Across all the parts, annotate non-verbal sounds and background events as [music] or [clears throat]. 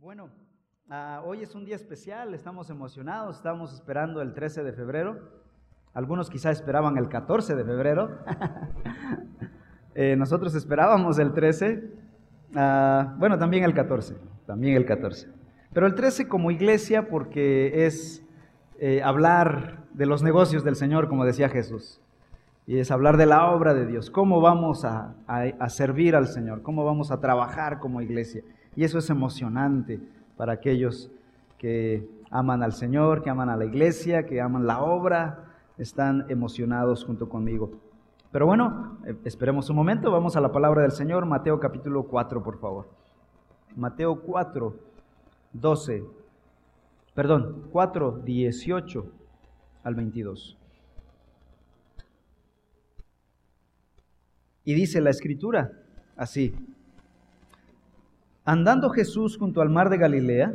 Bueno, ah, hoy es un día especial, estamos emocionados, estamos esperando el 13 de febrero. Algunos quizá esperaban el 14 de febrero. [laughs] Eh, nosotros esperábamos el 13. Ah, bueno, también el 14, también el 14. Pero el 13 como iglesia porque es eh, hablar de los negocios del Señor, como decía Jesús. Y es hablar de la obra de Dios, cómo vamos a servir al Señor, cómo vamos a trabajar como iglesia. Y eso es emocionante para aquellos que aman al Señor, que aman a la iglesia, que aman la obra, están emocionados junto conmigo. Pero bueno, eh, esperemos un momento, vamos a la palabra del Señor, Mateo capítulo 4, por favor. Mateo 4, 12, perdón, 4, 18 al 22. Y dice la escritura así, Andando Jesús junto al mar de Galilea,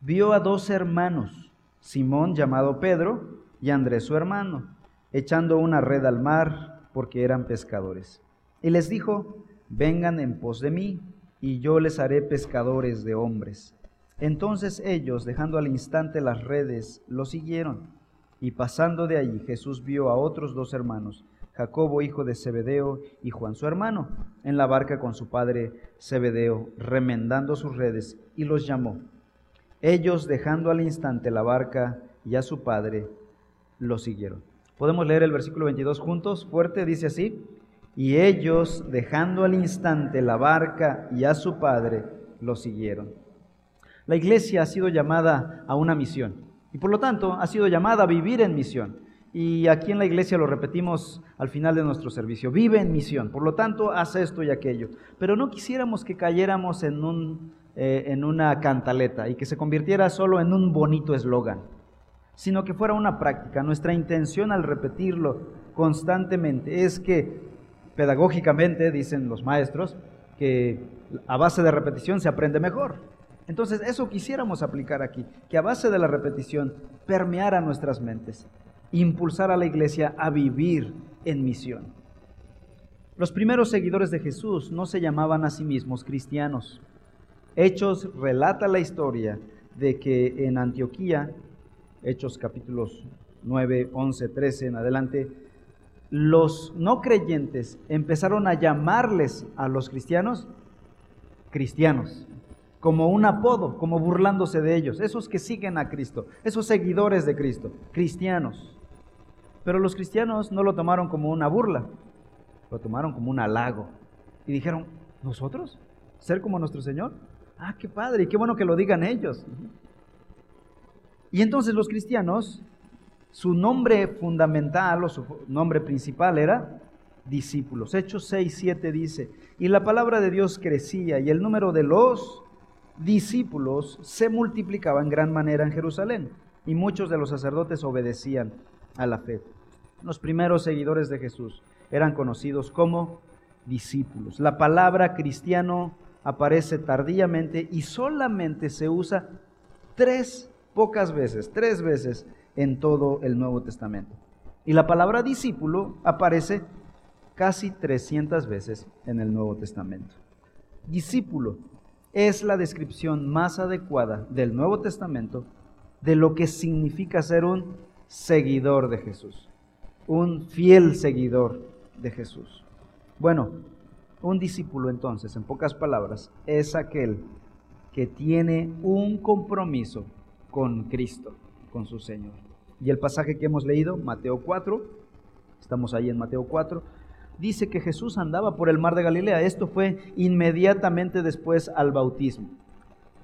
vio a dos hermanos, Simón llamado Pedro y Andrés su hermano, echando una red al mar porque eran pescadores. Y les dijo, vengan en pos de mí, y yo les haré pescadores de hombres. Entonces ellos, dejando al instante las redes, lo siguieron. Y pasando de allí, Jesús vio a otros dos hermanos, Jacobo, hijo de Zebedeo, y Juan su hermano, en la barca con su padre Zebedeo, remendando sus redes, y los llamó. Ellos, dejando al instante la barca y a su padre, lo siguieron. Podemos leer el versículo 22 juntos, fuerte, dice así, y ellos, dejando al instante la barca y a su padre, lo siguieron. La iglesia ha sido llamada a una misión y por lo tanto ha sido llamada a vivir en misión. Y aquí en la iglesia lo repetimos al final de nuestro servicio. Vive en misión, por lo tanto, haz esto y aquello. Pero no quisiéramos que cayéramos en, un, eh, en una cantaleta y que se convirtiera solo en un bonito eslogan, sino que fuera una práctica. Nuestra intención al repetirlo constantemente es que, pedagógicamente, dicen los maestros, que a base de repetición se aprende mejor. Entonces, eso quisiéramos aplicar aquí, que a base de la repetición permeara nuestras mentes impulsar a la iglesia a vivir en misión. Los primeros seguidores de Jesús no se llamaban a sí mismos cristianos. Hechos relata la historia de que en Antioquía, Hechos capítulos 9, 11, 13 en adelante, los no creyentes empezaron a llamarles a los cristianos cristianos, como un apodo, como burlándose de ellos, esos que siguen a Cristo, esos seguidores de Cristo, cristianos. Pero los cristianos no lo tomaron como una burla, lo tomaron como un halago. Y dijeron, ¿nosotros? ¿Ser como nuestro Señor? Ah, qué padre, y qué bueno que lo digan ellos. Y entonces los cristianos, su nombre fundamental o su nombre principal era discípulos. Hechos 6, 7 dice, y la palabra de Dios crecía y el número de los discípulos se multiplicaba en gran manera en Jerusalén y muchos de los sacerdotes obedecían a la fe. Los primeros seguidores de Jesús eran conocidos como discípulos. La palabra cristiano aparece tardíamente y solamente se usa tres, pocas veces, tres veces en todo el Nuevo Testamento. Y la palabra discípulo aparece casi 300 veces en el Nuevo Testamento. Discípulo es la descripción más adecuada del Nuevo Testamento de lo que significa ser un seguidor de Jesús, un fiel seguidor de Jesús. Bueno, un discípulo entonces, en pocas palabras, es aquel que tiene un compromiso con Cristo, con su Señor. Y el pasaje que hemos leído, Mateo 4, estamos ahí en Mateo 4, dice que Jesús andaba por el mar de Galilea. Esto fue inmediatamente después al bautismo.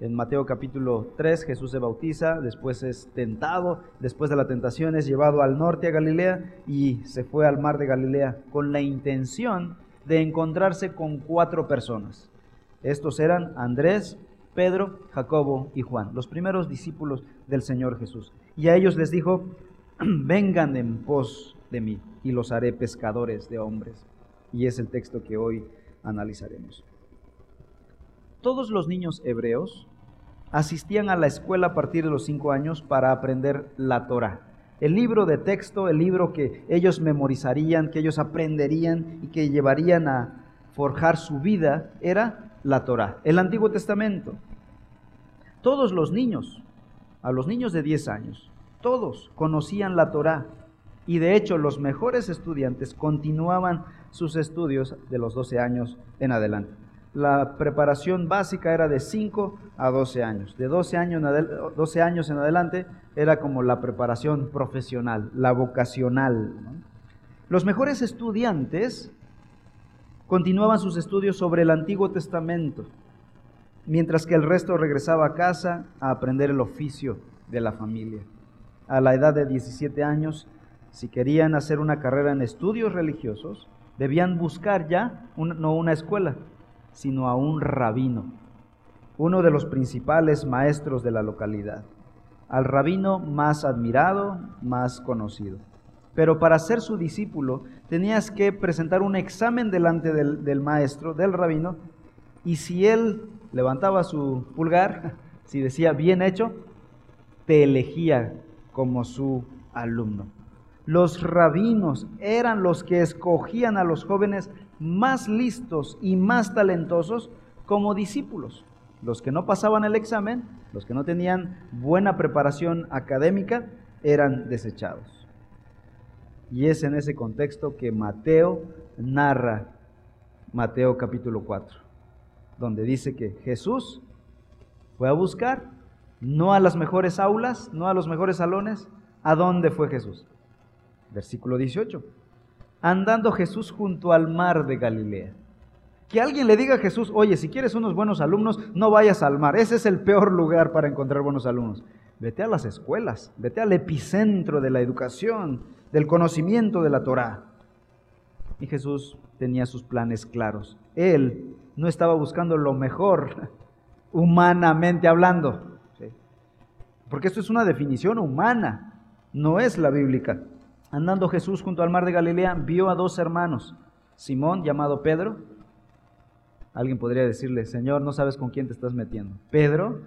En Mateo capítulo 3 Jesús se bautiza, después es tentado, después de la tentación es llevado al norte a Galilea y se fue al mar de Galilea con la intención de encontrarse con cuatro personas. Estos eran Andrés, Pedro, Jacobo y Juan, los primeros discípulos del Señor Jesús. Y a ellos les dijo, [clears throat] vengan en pos de mí y los haré pescadores de hombres. Y es el texto que hoy analizaremos. Todos los niños hebreos asistían a la escuela a partir de los cinco años para aprender la Torah. El libro de texto, el libro que ellos memorizarían, que ellos aprenderían y que llevarían a forjar su vida, era la Torah, el Antiguo Testamento. Todos los niños, a los niños de 10 años, todos conocían la Torá. Y de hecho los mejores estudiantes continuaban sus estudios de los 12 años en adelante. La preparación básica era de 5 a 12 años. De 12 años, en 12 años en adelante era como la preparación profesional, la vocacional. Los mejores estudiantes continuaban sus estudios sobre el Antiguo Testamento, mientras que el resto regresaba a casa a aprender el oficio de la familia. A la edad de 17 años, si querían hacer una carrera en estudios religiosos, debían buscar ya no una escuela, sino a un rabino, uno de los principales maestros de la localidad, al rabino más admirado, más conocido. Pero para ser su discípulo tenías que presentar un examen delante del, maestro, del rabino, y si él levantaba su pulgar, [laughs] si decía bien hecho, te elegía como su alumno. Los rabinos eran los que escogían a los jóvenes más listos y más talentosos como discípulos. Los que no pasaban el examen, los que no tenían buena preparación académica, eran desechados. Y es en ese contexto que Mateo narra Mateo capítulo 4, donde dice que Jesús fue a buscar no a las mejores aulas, no a los mejores salones. ¿A dónde fue Jesús? Versículo 18. Andando Jesús junto al mar de Galilea. Que alguien le diga a Jesús, oye, si quieres unos buenos alumnos, no vayas al mar. Ese es el peor lugar para encontrar buenos alumnos. Vete a las escuelas, vete al epicentro de la educación, del conocimiento de la Torah. Y Jesús tenía sus planes claros. Él no estaba buscando lo mejor, [laughs] humanamente hablando. Porque esto es una definición humana, no es la bíblica. Andando Jesús junto al mar de Galilea, vio a dos hermanos, Simón, llamado Pedro. Alguien podría decirle, Señor, no sabes con quién te estás metiendo. Pedro,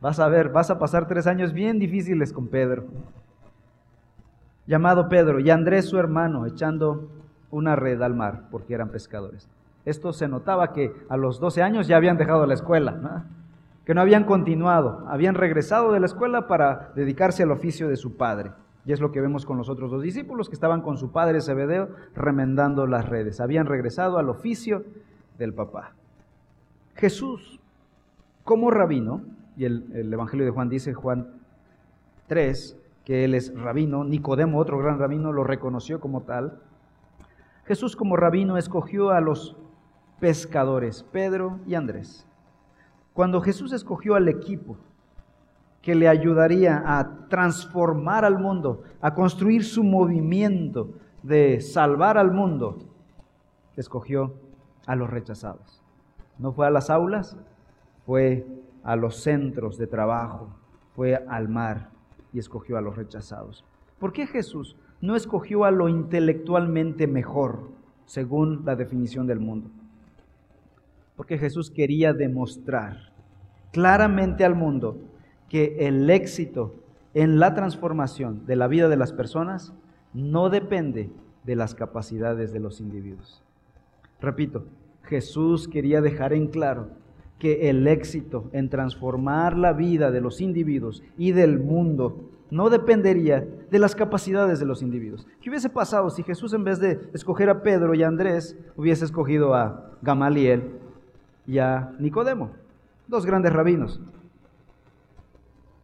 vas a ver, vas a pasar tres años bien difíciles con Pedro. Llamado Pedro, y Andrés su hermano, echando una red al mar, porque eran pescadores. Esto se notaba que a los 12 años ya habían dejado la escuela, que no habían continuado, habían regresado de la escuela para dedicarse al oficio de su padre. Y es lo que vemos con los otros dos discípulos que estaban con su padre Zebedeo remendando las redes. Habían regresado al oficio del papá. Jesús, como rabino, y el, el, Evangelio de Juan dice, Juan 3, que él es rabino, Nicodemo, otro gran rabino, lo reconoció como tal. Jesús como rabino escogió a los pescadores, Pedro y Andrés. Cuando Jesús escogió al equipo, que le ayudaría a transformar al mundo, a construir su movimiento de salvar al mundo, escogió a los rechazados. No fue a las aulas, fue a los centros de trabajo, fue al mar y escogió a los rechazados. ¿Por qué Jesús no escogió a lo intelectualmente mejor, según la definición del mundo? Porque Jesús quería demostrar claramente al mundo que el éxito en la transformación de la vida de las personas no depende de las capacidades de los individuos. Repito, Jesús quería dejar en claro que el éxito en transformar la vida de los individuos y del mundo no dependería de las capacidades de los individuos. ¿Qué hubiese pasado si Jesús en vez de escoger a Pedro y a Andrés hubiese escogido a Gamaliel y a Nicodemo, dos grandes rabinos?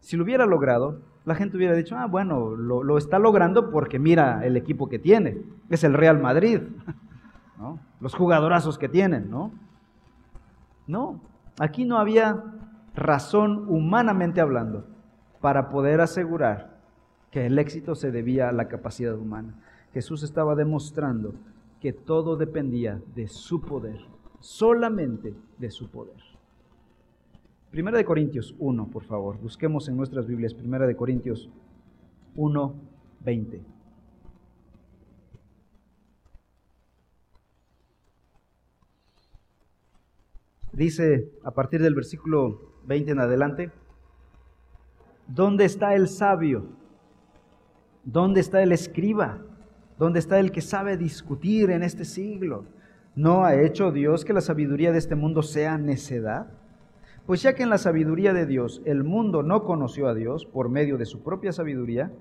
Si lo hubiera logrado, la gente hubiera dicho, ah, bueno, lo, está logrando porque mira el equipo que tiene, es el Real Madrid, [laughs] ¿no? los jugadorazos que tienen, ¿no? No, aquí no había razón humanamente hablando para poder asegurar que el éxito se debía a la capacidad humana. Jesús estaba demostrando que todo dependía de su poder, solamente de su poder. Primera de Corintios 1, por favor. Busquemos en nuestras Biblias. Primera de Corintios 1, 20. Dice a partir del versículo 20 en adelante, ¿dónde está el sabio? ¿Dónde está el escriba? ¿Dónde está el que sabe discutir en este siglo? ¿No ha hecho Dios que la sabiduría de este mundo sea necedad? Pues ya que en la sabiduría de Dios el mundo no conoció a Dios por medio de su propia sabiduría,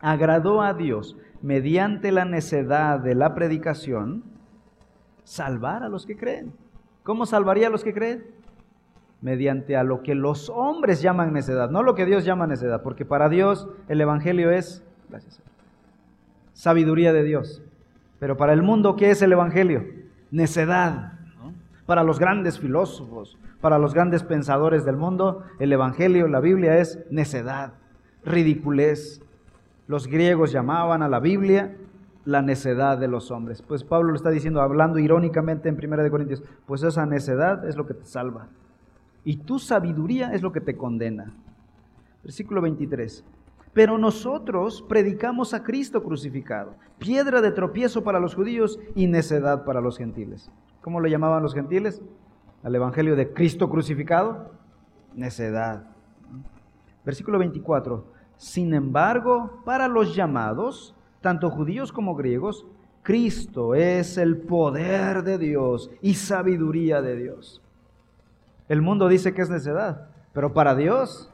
agradó a Dios mediante la necedad de la predicación salvar a los que creen. ¿Cómo salvaría a los que creen? Mediante a lo que los hombres llaman necedad, no lo que Dios llama necedad, porque para Dios el Evangelio es gracias, sabiduría de Dios. Pero para el mundo, ¿qué es el Evangelio? Necedad. Para los grandes filósofos, para los grandes pensadores del mundo, el Evangelio, la Biblia es necedad, ridiculez. Los griegos llamaban a la Biblia la necedad de los hombres. Pues Pablo lo está diciendo, hablando irónicamente en 1 Corintios, pues esa necedad es lo que te salva. Y tu sabiduría es lo que te condena. Versículo 23. Pero nosotros predicamos a Cristo crucificado, piedra de tropiezo para los judíos y necedad para los gentiles. ¿Cómo lo llamaban los gentiles? Al Evangelio de Cristo crucificado, necedad. Versículo 24. Sin embargo, para los llamados, tanto judíos como griegos, Cristo es el poder de Dios y sabiduría de Dios. El mundo dice que es necedad, pero para Dios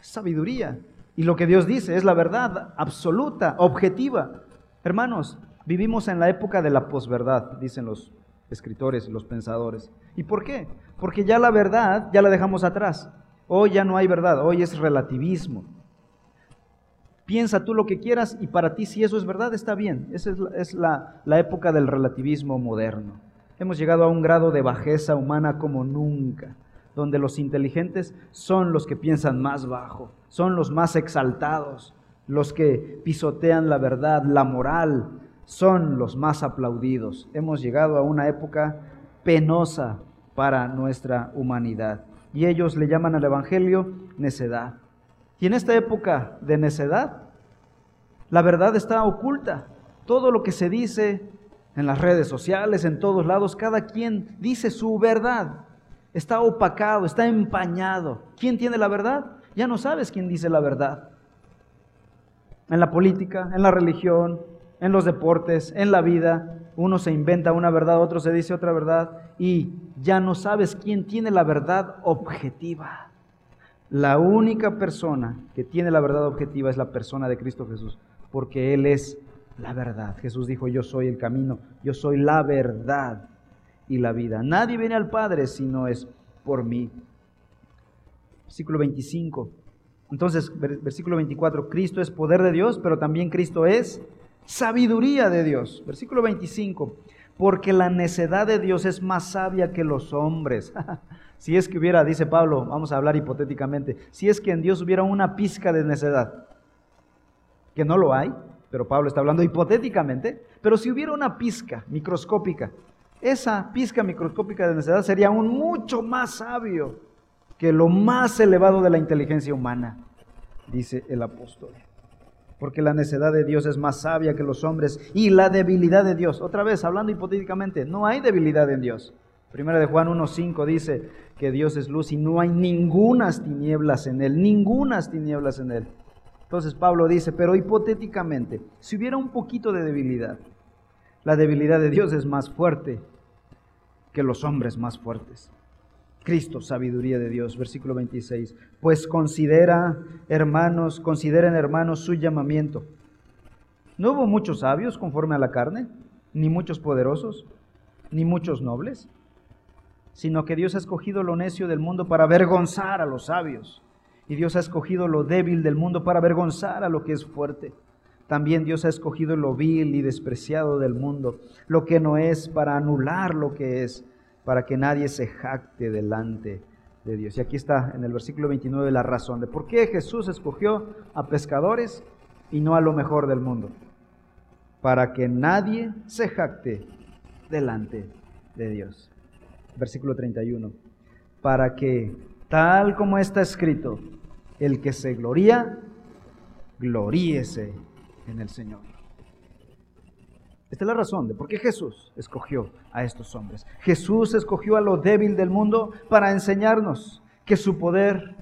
es sabiduría. Y lo que Dios dice es la verdad absoluta, objetiva. Hermanos, vivimos en la época de la posverdad, dicen los escritores y los pensadores. ¿Y por qué? Porque ya la verdad ya la dejamos atrás. Hoy ya no hay verdad, hoy es relativismo. Piensa tú lo que quieras y para ti si eso es verdad está bien. Esa es, la, la época del relativismo moderno. Hemos llegado a un grado de bajeza humana como nunca, donde los inteligentes son los que piensan más bajo, son los más exaltados, los que pisotean la verdad, la moral, son los más aplaudidos. Hemos llegado a una época penosa para nuestra humanidad. Y ellos le llaman al Evangelio necedad. Y en esta época de necedad, la verdad está oculta. Todo lo que se dice en las redes sociales, en todos lados, cada quien dice su verdad. Está opacado, está empañado. ¿Quién tiene la verdad? Ya no sabes quién dice la verdad. En la política, en la religión, en los deportes, en la vida. Uno se inventa una verdad, otro se dice otra verdad y ya no sabes quién tiene la verdad objetiva. La única persona que tiene la verdad objetiva es la persona de Cristo Jesús, porque Él es la verdad. Jesús dijo, yo soy el camino, yo soy la verdad y la vida. Nadie viene al Padre si no es por mí. Versículo 25. Entonces, versículo 24, Cristo es poder de Dios, pero también Cristo es sabiduría de Dios. Versículo 25, porque la necedad de Dios es más sabia que los hombres. [laughs] si es que hubiera, dice Pablo, vamos a hablar hipotéticamente, si es que en Dios hubiera una pizca de necedad, que no lo hay, pero Pablo está hablando hipotéticamente, pero si hubiera una pizca microscópica, esa pizca microscópica de necedad sería aún mucho más sabio que lo más elevado de la inteligencia humana, dice el apóstol porque la necedad de Dios es más sabia que los hombres y la debilidad de Dios. Otra vez, hablando hipotéticamente, no hay debilidad en Dios. Primera de Juan 1.5 dice que Dios es luz y no hay ningunas tinieblas en él, ningunas tinieblas en él. Entonces Pablo dice, pero hipotéticamente, si hubiera un poquito de debilidad, la debilidad de Dios es más fuerte que los hombres más fuertes. Cristo, sabiduría de Dios. Versículo 26. Pues considera, hermanos, consideren, hermanos, su llamamiento. No hubo muchos sabios conforme a la carne, ni muchos poderosos, ni muchos nobles, sino que Dios ha escogido lo necio del mundo para avergonzar a los sabios. Y Dios ha escogido lo débil del mundo para avergonzar a lo que es fuerte. También Dios ha escogido lo vil y despreciado del mundo, lo que no es, para anular lo que es para que nadie se jacte delante de Dios. Y aquí está en el versículo 29 la razón de por qué Jesús escogió a pescadores y no a lo mejor del mundo. Para que nadie se jacte delante de Dios. Versículo 31. Para que, tal como está escrito, el que se gloría, gloríese en el Señor. Esta es la razón de por qué Jesús escogió a estos hombres. Jesús escogió a lo débil del mundo para enseñarnos que su poder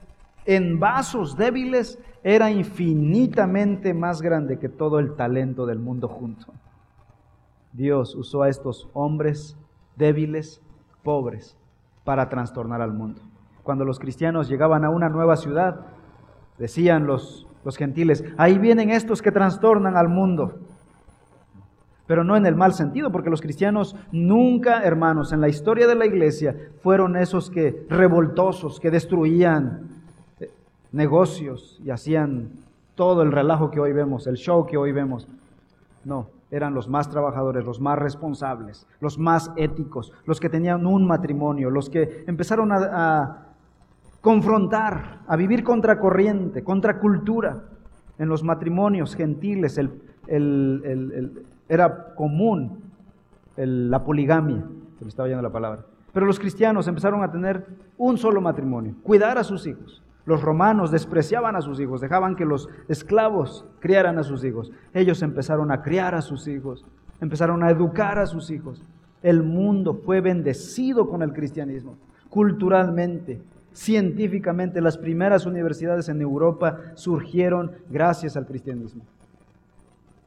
en vasos débiles era infinitamente más grande que todo el talento del mundo junto. Dios usó a estos hombres débiles, pobres, para trastornar al mundo. Cuando los cristianos llegaban a una nueva ciudad, decían los, los gentiles, ahí vienen estos que trastornan al mundo. Pero no en el mal sentido, porque los cristianos nunca, hermanos, en la historia de la iglesia fueron esos que revoltosos, que destruían eh, negocios y hacían todo el relajo que hoy vemos, el show que hoy vemos. No, eran los más trabajadores, los más responsables, los más éticos, los que tenían un matrimonio, los que empezaron a, confrontar, a vivir contra corriente, contra cultura. En los matrimonios gentiles era común la poligamia, se me estaba yendo la palabra. Pero los cristianos empezaron a tener un solo matrimonio, cuidar a sus hijos. Los romanos despreciaban a sus hijos, dejaban que los esclavos criaran a sus hijos. Ellos empezaron a criar a sus hijos, empezaron a educar a sus hijos. El mundo fue bendecido con el cristianismo, culturalmente, científicamente. Las primeras universidades en Europa surgieron gracias al cristianismo.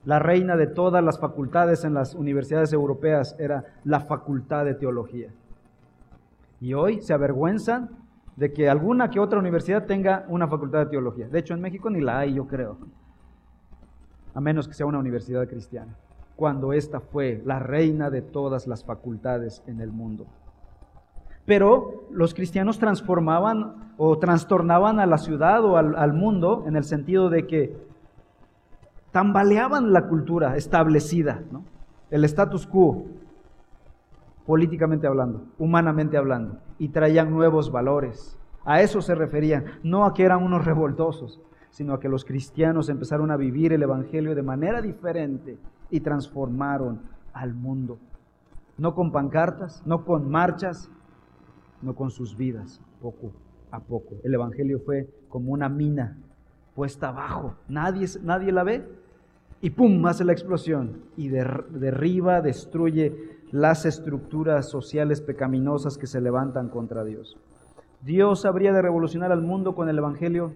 La reina de todas las facultades en las universidades europeas era la facultad de teología. Y hoy se avergüenzan de que alguna que otra universidad tenga una facultad de teología. De hecho, en México ni la hay, yo creo. A menos que sea una universidad cristiana. Cuando esta fue la reina de todas las facultades en el mundo. Pero los cristianos transformaban o trastornaban a la ciudad o al, mundo en el sentido de que tambaleaban la cultura establecida, el status quo, políticamente hablando, humanamente hablando, y traían nuevos valores. A eso se referían, no a que eran unos revoltosos, sino a que los cristianos empezaron a vivir el Evangelio de manera diferente y transformaron al mundo. No con pancartas, no con marchas, no con sus vidas, poco a poco. El Evangelio fue como una mina puesta abajo, nadie, nadie la ve, y ¡pum! hace la explosión y derriba, destruye las estructuras sociales pecaminosas que se levantan contra Dios. Dios habría de revolucionar al mundo con el Evangelio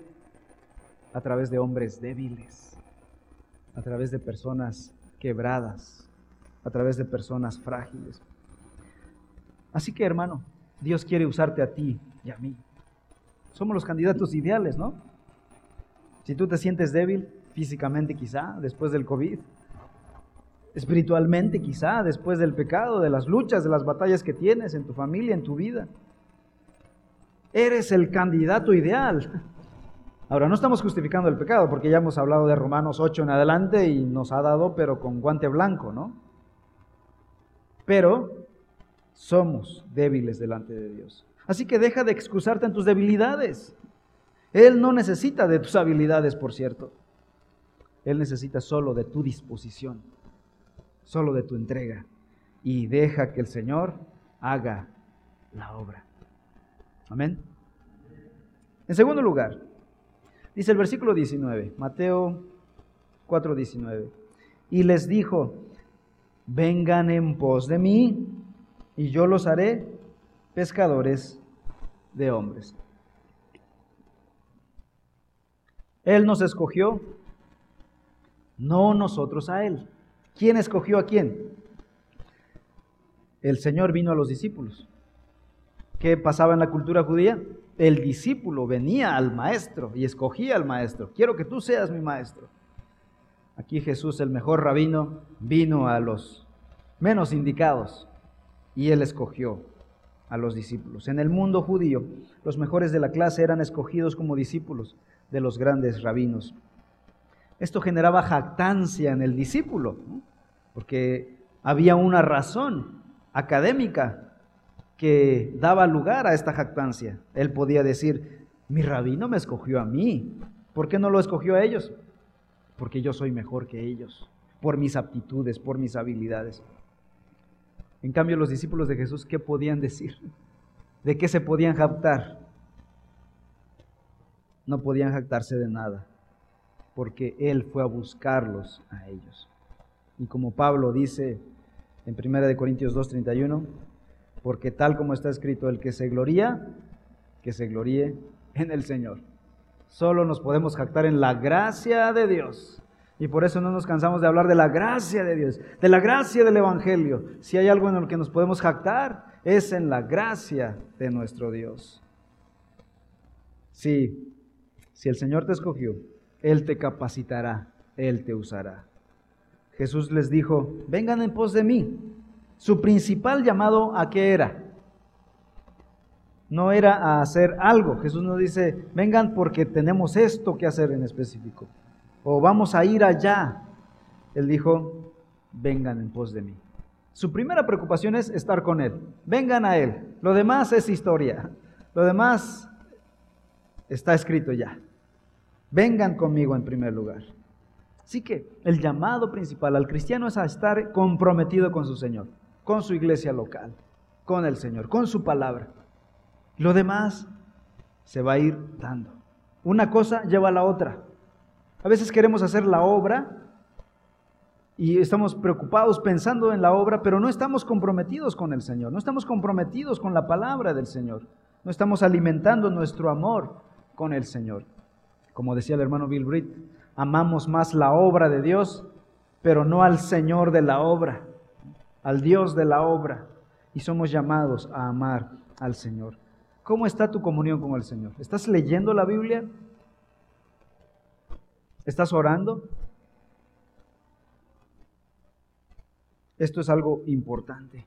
a través de hombres débiles, a través de personas quebradas, a través de personas frágiles. Así que hermano, Dios quiere usarte a ti y a mí. Somos los candidatos ideales, ¿no? Si tú te sientes débil, físicamente quizá, después del COVID, espiritualmente quizá, después del pecado, de las luchas, de las batallas que tienes en tu familia, en tu vida. Eres el candidato ideal. Ahora, no estamos justificando el pecado, porque ya hemos hablado de Romanos 8 en adelante y nos ha dado, pero con guante blanco, ¿no? Pero somos débiles delante de Dios. Así que deja de excusarte en tus debilidades. Él no necesita de tus habilidades, por cierto. Él necesita solo de tu disposición solo de tu entrega y deja que el Señor haga la obra. Amén. En segundo lugar, dice el versículo 19, Mateo 4:19, y les dijo, vengan en pos de mí y yo los haré pescadores de hombres. Él nos escogió, no nosotros a Él. ¿Quién escogió a quién? El Señor vino a los discípulos. ¿Qué pasaba en la cultura judía? El discípulo venía al maestro y escogía al maestro. Quiero que tú seas mi maestro. Aquí Jesús, el mejor rabino, vino a los menos indicados y él escogió a los discípulos. En el mundo judío, los mejores de la clase eran escogidos como discípulos de los grandes rabinos. Esto generaba jactancia en el discípulo, porque había una razón académica que daba lugar a esta jactancia. Él podía decir, mi rabino me escogió a mí, ¿por qué no lo escogió a ellos? Porque yo soy mejor que ellos, por mis aptitudes, por mis habilidades. En cambio, los discípulos de Jesús, ¿qué podían decir? ¿De qué se podían jactar? No podían jactarse de nada porque Él fue a buscarlos a ellos. Y como Pablo dice en 1 Corintios 2:31, porque tal como está escrito, el que se gloría, que se gloríe en el Señor. Solo nos podemos jactar en la gracia de Dios. Y por eso no nos cansamos de hablar de la gracia de Dios, de la gracia del Evangelio. Si hay algo en lo que nos podemos jactar, es en la gracia de nuestro Dios. Sí, si el Señor te escogió, Él te capacitará, Él te usará. Jesús les dijo, vengan en pos de mí. Su principal llamado a qué era? No era a hacer algo. Jesús nos dice, vengan porque tenemos esto que hacer en específico. O vamos a ir allá. Él dijo, vengan en pos de mí. Su primera preocupación es estar con Él. Vengan a Él. Lo demás es historia. Lo demás está escrito ya. Vengan conmigo en primer lugar. Así que el llamado principal al cristiano es a estar comprometido con su Señor, con su iglesia local, con el Señor, con su palabra. Lo demás se va a ir dando. Una cosa lleva a la otra. A veces queremos hacer la obra y estamos preocupados pensando en la obra, pero no estamos comprometidos con el Señor, no estamos comprometidos con la palabra del Señor, no estamos alimentando nuestro amor con el Señor. Como decía el hermano Bill Britt, amamos más la obra de Dios, pero no al Señor de la obra, al Dios de la obra. Y somos llamados a amar al Señor. ¿Cómo está tu comunión con el Señor? ¿Estás leyendo la Biblia? ¿Estás orando? Esto es algo importante.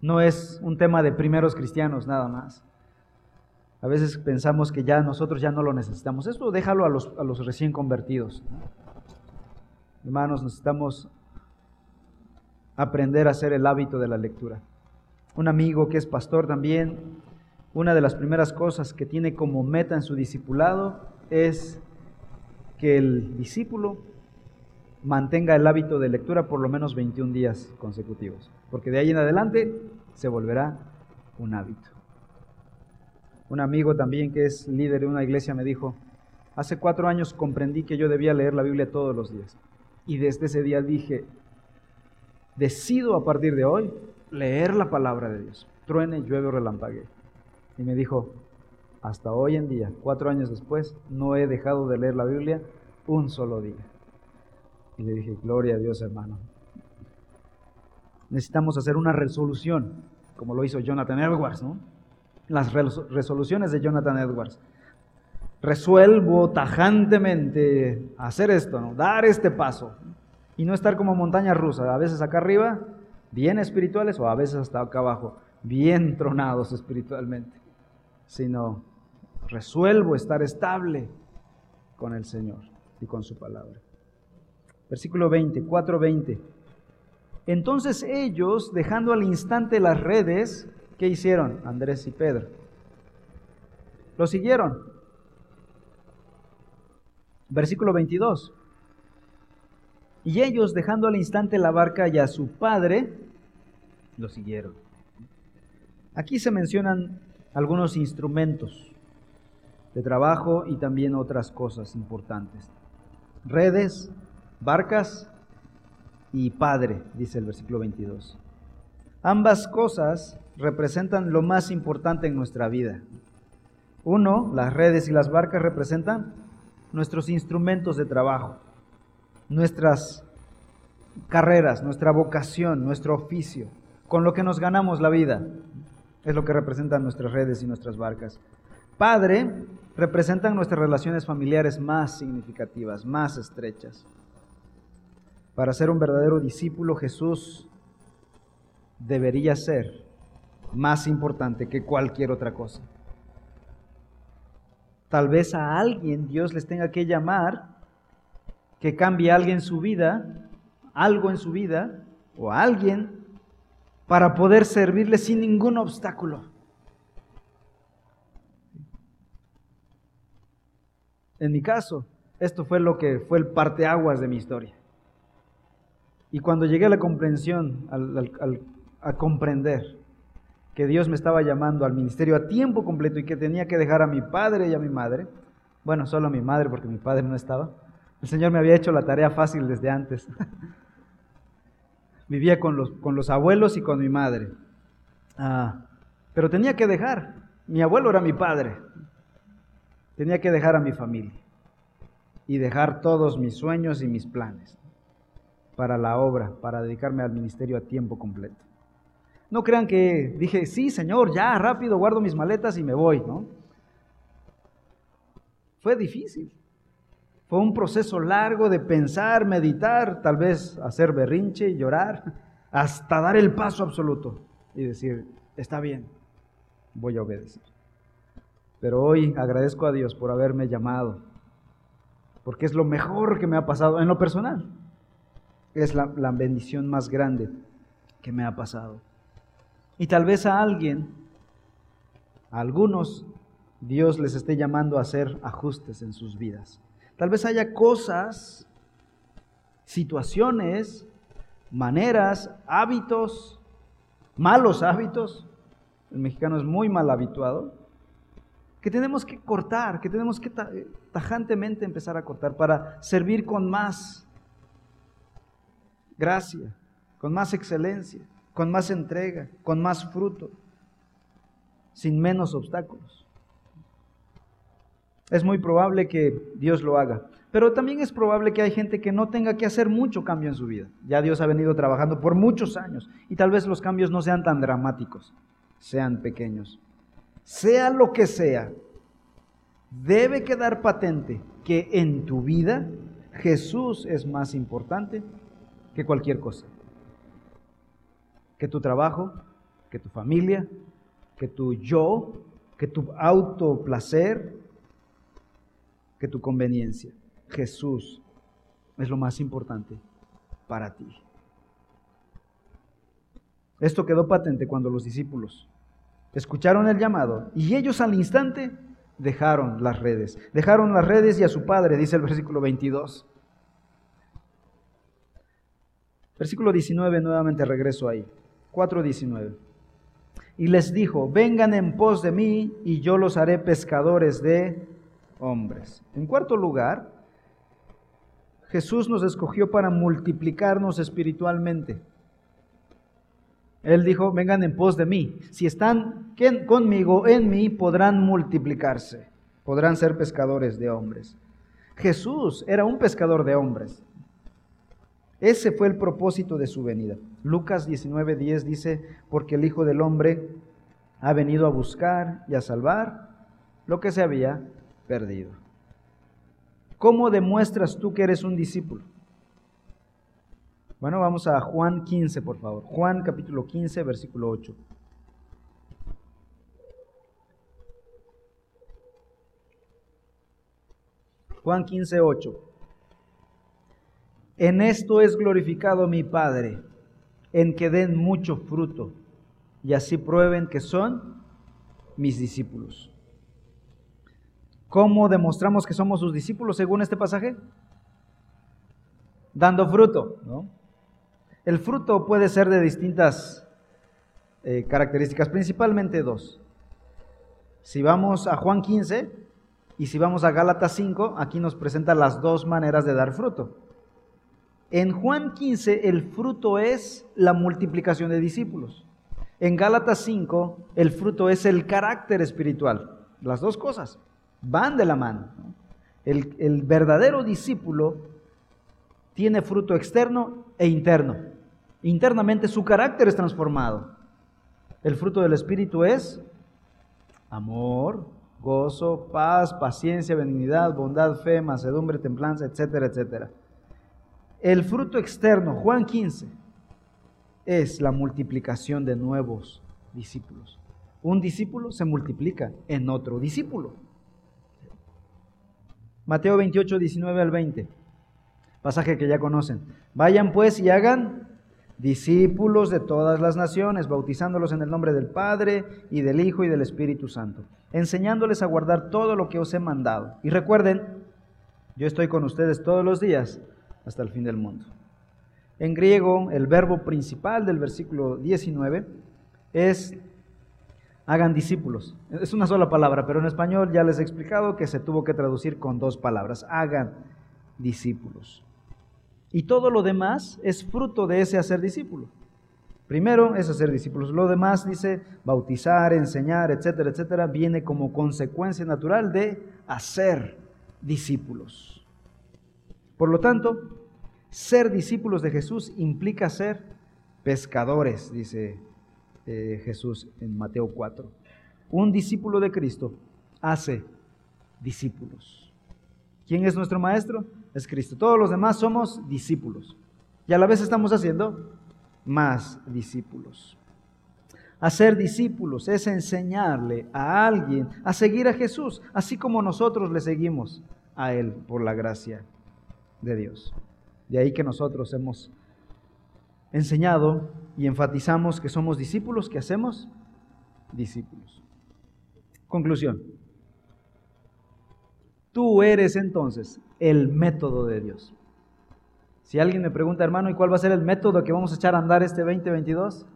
No es un tema de primeros cristianos nada más. A veces pensamos que ya nosotros ya no lo necesitamos. Esto déjalo a los, a los recién convertidos. Hermanos, necesitamos aprender a hacer el hábito de la lectura. Un amigo que es pastor también, una de las primeras cosas que tiene como meta en su discipulado es que el discípulo mantenga el hábito de lectura por lo menos 21 días consecutivos, porque de ahí en adelante se volverá un hábito. Un amigo también que es líder de una iglesia me dijo, hace cuatro años comprendí que yo debía leer la Biblia todos los días. Y desde ese día dije, decido a partir de hoy leer la palabra de Dios. Truene, llueve o relampague. Y me dijo, hasta hoy en día, cuatro años después, no he dejado de leer la Biblia un solo día. Y le dije, gloria a Dios hermano. Necesitamos hacer una resolución, como lo hizo Jonathan Edwards, ¿no? Las resoluciones de Jonathan Edwards. Resuelvo tajantemente hacer esto, ¿no? dar este paso y no estar como montaña rusa, a veces acá arriba, bien espirituales o a veces hasta acá abajo, bien tronados espiritualmente, sino resuelvo estar estable con el Señor y con su palabra. Versículo 20, 4:20. Entonces ellos, dejando al instante las redes, ¿Qué hicieron Andrés y Pedro? Lo siguieron. Versículo 22. Y ellos, dejando al instante la barca y a su padre, lo siguieron. Aquí se mencionan algunos instrumentos de trabajo y también otras cosas importantes. Redes, barcas y padre, dice el versículo 22. Ambas cosas representan lo más importante en nuestra vida. Uno, las redes y las barcas representan nuestros instrumentos de trabajo, nuestras carreras, nuestra vocación, nuestro oficio, con lo que nos ganamos la vida. Es lo que representan nuestras redes y nuestras barcas. Padre representan nuestras relaciones familiares más significativas, más estrechas. Para ser un verdadero discípulo, Jesús debería ser más importante que cualquier otra cosa. Tal vez a alguien Dios les tenga que llamar que cambie alguien su vida, algo en su vida, o a alguien, para poder servirle sin ningún obstáculo. En mi caso, esto fue lo que fue el parteaguas de mi historia. Y cuando llegué a la comprensión, a comprender que Dios me estaba llamando al ministerio a tiempo completo y que tenía que dejar a mi padre y a mi madre. Bueno, solo a mi madre porque mi padre no estaba. El Señor me había hecho la tarea fácil desde antes. [laughs] Vivía con los, con los abuelos y con mi madre. Ah, pero tenía que dejar. Mi abuelo era mi padre. Tenía que dejar a mi familia y dejar todos mis sueños y mis planes para la obra, para dedicarme al ministerio a tiempo completo. No crean que dije, sí, Señor, ya rápido guardo mis maletas y me voy, ¿no? Fue difícil. Fue un proceso largo de pensar, meditar, tal vez hacer berrinche llorar, [laughs] hasta dar el paso absoluto y decir, está bien, voy a obedecer. Pero hoy agradezco a Dios por haberme llamado, porque es lo mejor que me ha pasado en lo personal. Es la, la bendición más grande que me ha pasado. Y tal vez a alguien, a algunos, Dios les esté llamando a hacer ajustes en sus vidas. Tal vez haya cosas, situaciones, maneras, hábitos, malos hábitos. El mexicano es muy mal habituado. Que tenemos que cortar, que tenemos que tajantemente empezar a cortar para servir con más gracia, con más excelencia, con más entrega, con más fruto, sin menos obstáculos. Es muy probable que Dios lo haga. Pero también es probable que hay gente que no tenga que hacer mucho cambio en su vida. Ya Dios ha venido trabajando por muchos años y tal vez los cambios no sean tan dramáticos, sean pequeños. Sea lo que sea, debe quedar patente que en tu vida Jesús es más importante que cualquier cosa. Que tu trabajo, que tu familia, que tu yo, que tu autoplacer, que tu conveniencia. Jesús es lo más importante para ti. Esto quedó patente cuando los discípulos escucharon el llamado y ellos al instante dejaron las redes. Dejaron las redes y a su padre, dice el versículo 22. Versículo 19, nuevamente regreso ahí. 4.19. Y les dijo, vengan en pos de mí y yo los haré pescadores de hombres. En cuarto lugar, Jesús nos escogió para multiplicarnos espiritualmente. Él dijo, vengan en pos de mí. Si están conmigo, en mí, podrán multiplicarse, podrán ser pescadores de hombres. Jesús era un pescador de hombres. Ese fue el propósito de su venida. Lucas 19:10 dice, porque el Hijo del Hombre ha venido a buscar y a salvar lo que se había perdido. ¿Cómo demuestras tú que eres un discípulo? Bueno, vamos a Juan 15, por favor. Juan capítulo 15, versículo 8. Juan 15, 8. En esto es glorificado mi Padre, en que den mucho fruto, y así prueben que son mis discípulos. ¿Cómo demostramos que somos sus discípulos según este pasaje? Dando fruto. El fruto puede ser de distintas eh, características, principalmente dos. Si vamos a Juan 15 y si vamos a Gálatas 5, aquí nos presenta las dos maneras de dar fruto. En Juan 15 el fruto es la multiplicación de discípulos. En Gálatas 5 el fruto es el carácter espiritual. Las dos cosas van de la mano. El, el verdadero discípulo tiene fruto externo e interno. Internamente su carácter es transformado. El fruto del Espíritu es amor, gozo, paz, paciencia, benignidad, bondad, fe, macedumbre, templanza, etcétera, etcétera. El fruto externo, Juan 15, es la multiplicación de nuevos discípulos. Un discípulo se multiplica en otro discípulo. Mateo 28, 19 al 20. Pasaje que ya conocen. Vayan pues y hagan discípulos de todas las naciones, bautizándolos en el nombre del Padre y del Hijo y del Espíritu Santo, enseñándoles a guardar todo lo que os he mandado. Y recuerden, yo estoy con ustedes todos los días hasta el fin del mundo. En griego, el verbo principal del versículo 19 es hagan discípulos. Es una sola palabra, pero en español ya les he explicado que se tuvo que traducir con dos palabras. Hagan discípulos. Y todo lo demás es fruto de ese hacer discípulo. Primero es hacer discípulos. Lo demás dice bautizar, enseñar, etcétera, etcétera, viene como consecuencia natural de hacer discípulos. Por lo tanto, ser discípulos de Jesús implica ser pescadores, dice Jesús en Mateo 4. Un discípulo de Cristo hace discípulos. ¿Quién es nuestro maestro? Es Cristo. Todos los demás somos discípulos. Y a la vez estamos haciendo más discípulos. Hacer discípulos es enseñarle a alguien a seguir a Jesús, así como nosotros le seguimos a Él por la gracia de Dios. De ahí que nosotros hemos enseñado y enfatizamos que somos discípulos, que hacemos discípulos. Conclusión. Tú eres entonces el método de Dios. Si alguien me pregunta, hermano, ¿y cuál va a ser el método que vamos a echar a andar este 2022?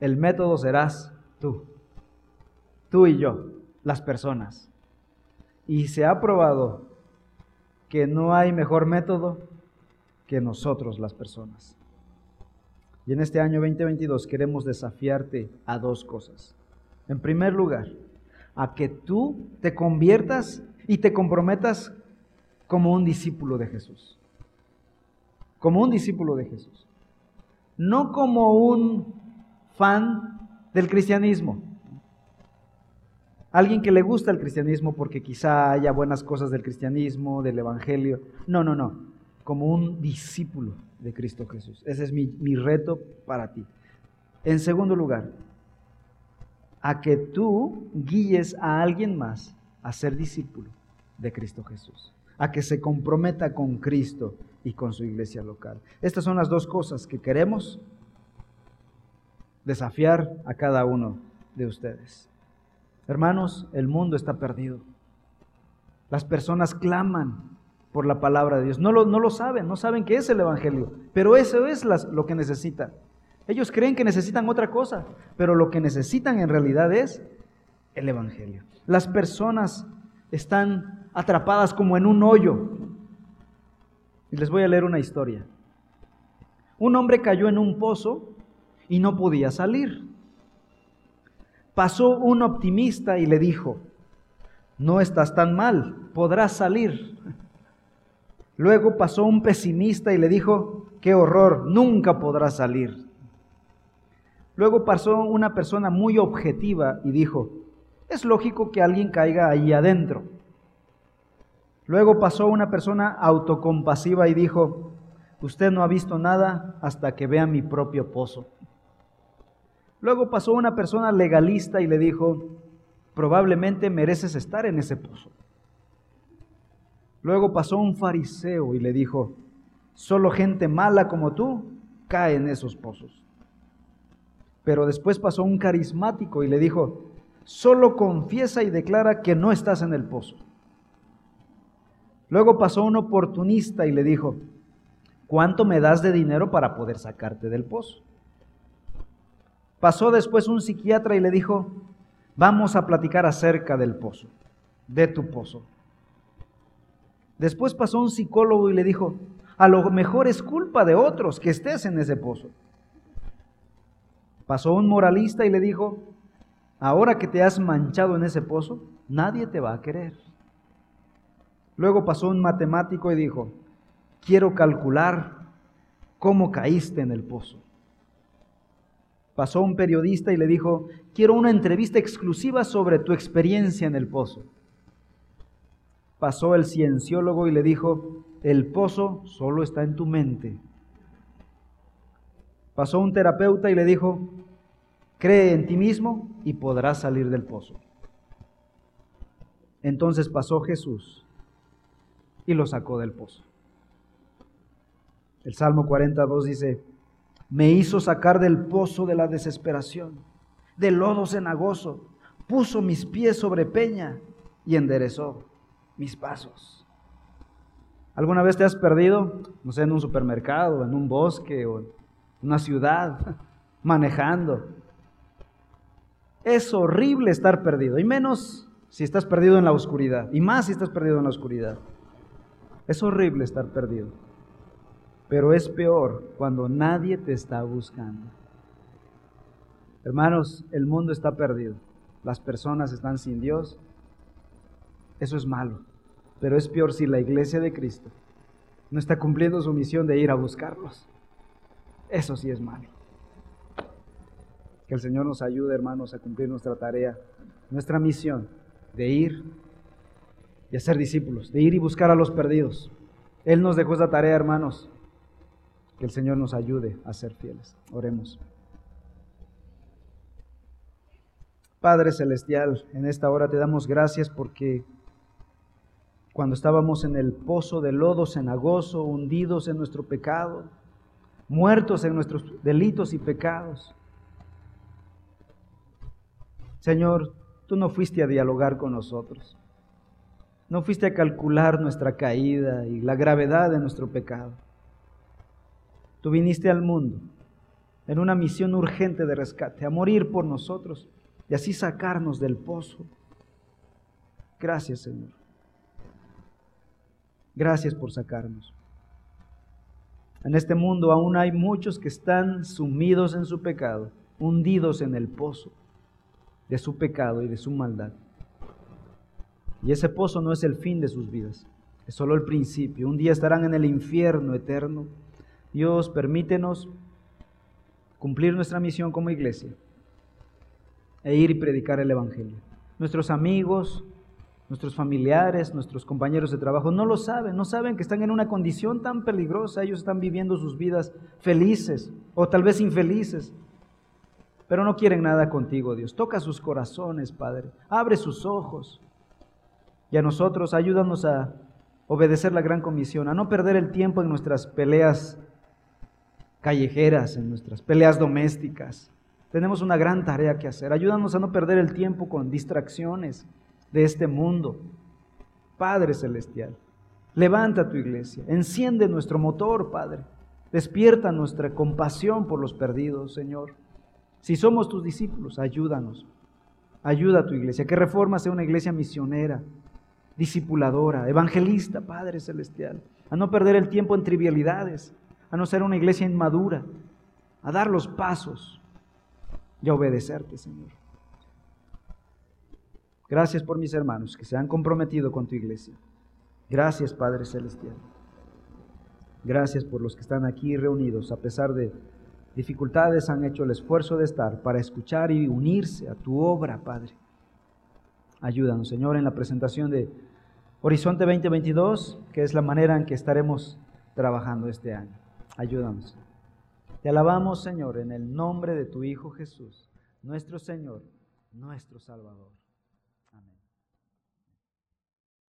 El método serás tú. Tú y yo, las personas. Y se ha probado que no hay mejor método que nosotros las personas. Y en este año 2022 queremos desafiarte a dos cosas. En primer lugar, a que tú te conviertas y te comprometas como un discípulo de Jesús. Como un discípulo de Jesús. No como un fan del cristianismo. Alguien que le gusta el cristianismo porque quizá haya buenas cosas del cristianismo, del evangelio. No, no, no. Como un discípulo de Cristo Jesús. Ese es mi, mi reto para ti. En segundo lugar, a que tú guíes a alguien más a ser discípulo de Cristo Jesús, a que se comprometa con Cristo y con su iglesia local. Estas son las dos cosas que queremos desafiar a cada uno de ustedes. Hermanos, el mundo está perdido. Las personas claman por la palabra de Dios. No lo, no lo saben, no saben qué es el Evangelio, pero eso es lo que necesitan. Ellos creen que necesitan otra cosa, pero lo que necesitan en realidad es el Evangelio. Las personas están atrapadas como en un hoyo. Y les voy a leer una historia. Un hombre cayó en un pozo y no podía salir. Pasó un optimista y le dijo, no estás tan mal, podrás salir. Luego pasó un pesimista y le dijo, qué horror, nunca podrás salir. Luego pasó una persona muy objetiva y dijo, es lógico que alguien caiga ahí adentro. Luego pasó una persona autocompasiva y dijo, usted no ha visto nada hasta que vea mi propio pozo. Luego pasó una persona legalista y le dijo, probablemente mereces estar en ese pozo. Luego pasó un fariseo y le dijo, solo gente mala como tú cae en esos pozos. Pero después pasó un carismático y le dijo, solo confiesa y declara que no estás en el pozo. Luego pasó un oportunista y le dijo, ¿cuánto me das de dinero para poder sacarte del pozo? Pasó después un psiquiatra y le dijo, vamos a platicar acerca del pozo, de tu pozo. Después pasó un psicólogo y le dijo, a lo mejor es culpa de otros que estés en ese pozo. Pasó un moralista y le dijo, ahora que te has manchado en ese pozo, nadie te va a querer. Luego pasó un matemático y dijo, quiero calcular cómo caíste en el pozo. Pasó un periodista y le dijo, quiero una entrevista exclusiva sobre tu experiencia en el pozo. Pasó el cienciólogo y le dijo, el pozo solo está en tu mente. Pasó un terapeuta y le dijo, cree en ti mismo y podrás salir del pozo. Entonces pasó Jesús y lo sacó del pozo. El Salmo 42 dice, me hizo sacar del pozo de la desesperación, del lodo cenagoso, puso mis pies sobre peña y enderezó mis pasos. ¿Alguna vez te has perdido, no sé, en un supermercado, en un bosque o en una ciudad, [laughs] manejando? Es horrible estar perdido, y menos si estás perdido en la oscuridad, y más si estás perdido en la oscuridad. Es horrible estar perdido. Pero es peor cuando nadie te está buscando. Hermanos, el mundo está perdido. Las personas están sin Dios. Eso es malo. Pero es peor si la iglesia de Cristo no está cumpliendo su misión de ir a buscarlos. Eso sí es malo. Que el Señor nos ayude, hermanos, a cumplir nuestra tarea, nuestra misión de ir y a ser discípulos, de ir y buscar a los perdidos. Él nos dejó esa tarea, hermanos. Que el Señor nos ayude a ser fieles. Oremos. Padre Celestial, en esta hora te damos gracias porque cuando estábamos en el pozo de lodo cenagoso, hundidos en nuestro pecado, muertos en nuestros delitos y pecados, Señor, tú no fuiste a dialogar con nosotros. No fuiste a calcular nuestra caída y la gravedad de nuestro pecado. Tú viniste al mundo en una misión urgente de rescate, a morir por nosotros y así sacarnos del pozo. Gracias, Señor. Gracias por sacarnos. En este mundo aún hay muchos que están sumidos en su pecado, hundidos en el pozo de su pecado y de su maldad. Y ese pozo no es el fin de sus vidas, es solo el principio. Un día estarán en el infierno eterno. Dios, permítenos cumplir nuestra misión como iglesia e ir y predicar el Evangelio. Nuestros amigos, nuestros familiares, nuestros compañeros de trabajo no lo saben, no saben que están en una condición tan peligrosa, ellos están viviendo sus vidas felices o tal vez infelices, pero no quieren nada contigo, Dios. Toca sus corazones, Padre, abre sus ojos y a nosotros ayúdanos a obedecer la gran comisión, a no perder el tiempo en nuestras peleas callejeras, en nuestras peleas domésticas. Tenemos una gran tarea que hacer. Ayúdanos a no perder el tiempo con distracciones de este mundo. Padre Celestial, levanta tu iglesia, enciende nuestro motor, Padre. Despierta nuestra compasión por los perdidos, Señor. Si somos tus discípulos, ayúdanos. Ayuda a tu iglesia, que Reforma sea una iglesia misionera, discipuladora, evangelista, Padre Celestial, a no perder el tiempo en trivialidades, a no ser una iglesia inmadura, a dar los pasos y a obedecerte, Señor. Gracias por mis hermanos que se han comprometido con tu iglesia. Gracias, Padre Celestial. Gracias por los que están aquí reunidos, a pesar de dificultades, han hecho el esfuerzo de estar para escuchar y unirse a tu obra, Padre. Ayúdanos, Señor, en la presentación de Horizonte 2022, que es la manera en que estaremos trabajando este año. Ayúdanos. Te alabamos, Señor, en el nombre de tu Hijo Jesús, nuestro Señor, nuestro Salvador.